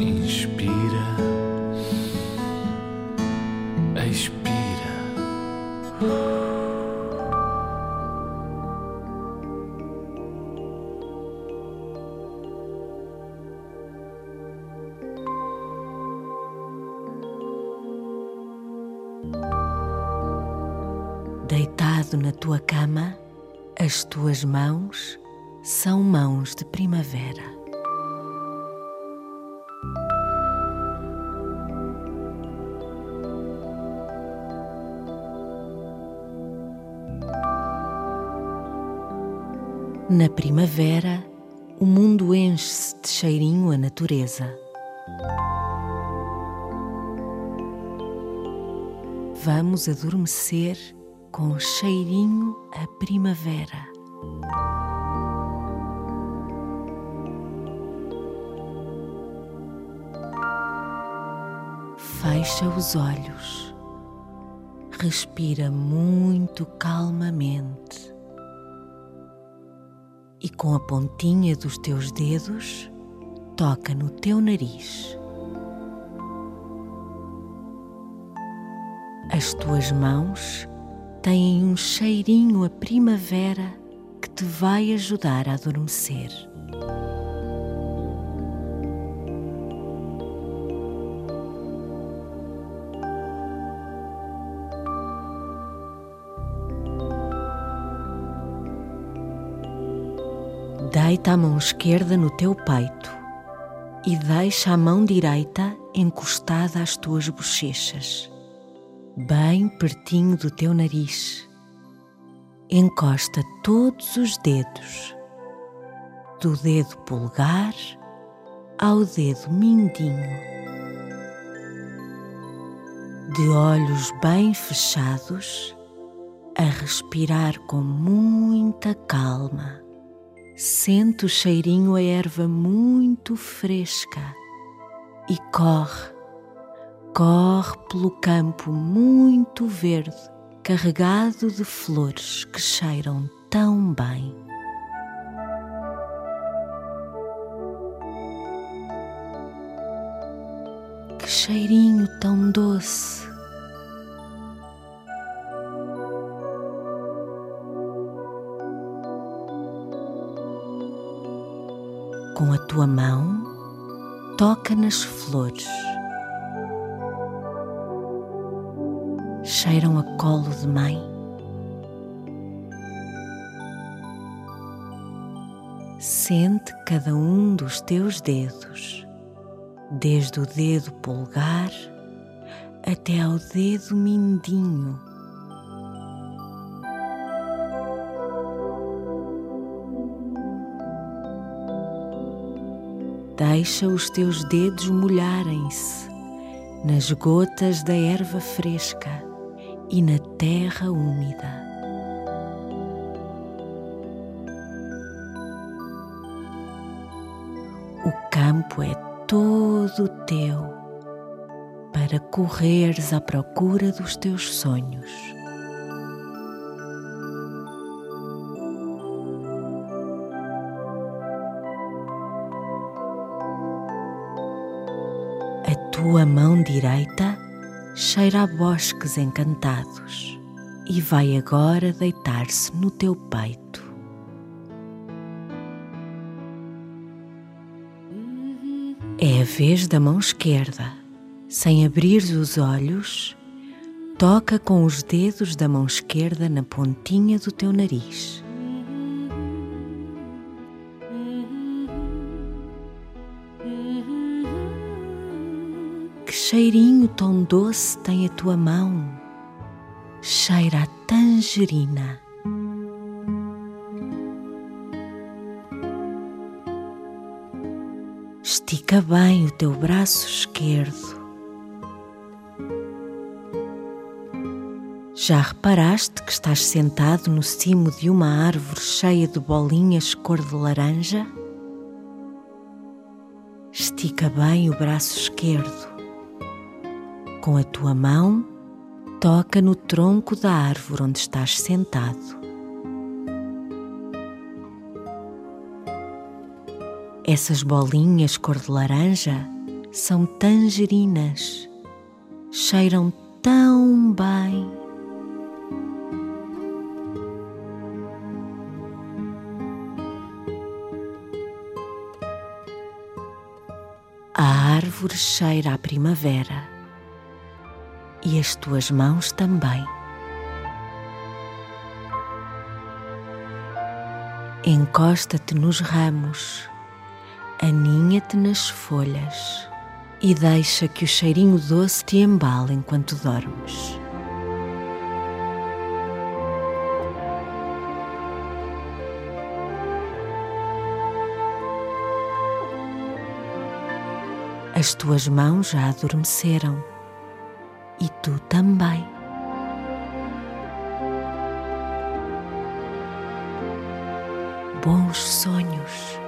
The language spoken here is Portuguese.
Inspira, expira. Deitado na tua cama, as tuas mãos são mãos de primavera. Na primavera, o mundo enche-se de cheirinho à natureza. Vamos adormecer com cheirinho a primavera. Fecha os olhos, respira muito calmamente e com a pontinha dos teus dedos toca no teu nariz. As tuas mãos têm um cheirinho a primavera que te vai ajudar a adormecer. Deita a mão esquerda no teu peito e deixa a mão direita encostada às tuas bochechas, bem pertinho do teu nariz. Encosta todos os dedos, do dedo polegar ao dedo mindinho. De olhos bem fechados, a respirar com muita calma. Sente o cheirinho a erva muito fresca e corre, corre pelo campo muito verde, carregado de flores que cheiram tão bem. Que cheirinho tão doce! Com a tua mão, toca nas flores. Cheiram a colo de mãe. Sente cada um dos teus dedos, desde o dedo polegar até ao dedo mindinho. Deixa os teus dedos molharem-se nas gotas da erva fresca e na terra úmida. O campo é todo teu para correres à procura dos teus sonhos. Tua mão direita cheira a bosques encantados e vai agora deitar-se no teu peito. É a vez da mão esquerda. Sem abrir os olhos, toca com os dedos da mão esquerda na pontinha do teu nariz. Cheirinho tão doce tem a tua mão. Cheira a tangerina. Estica bem o teu braço esquerdo. Já reparaste que estás sentado no cimo de uma árvore cheia de bolinhas cor de laranja? Estica bem o braço esquerdo. Com a tua mão, toca no tronco da árvore onde estás sentado. Essas bolinhas cor de laranja são tangerinas, cheiram tão bem. A árvore cheira a primavera e as tuas mãos também. Encosta-te nos ramos, aninha-te nas folhas e deixa que o cheirinho doce te embale enquanto dormes. As tuas mãos já adormeceram e tu também. Bons sonhos.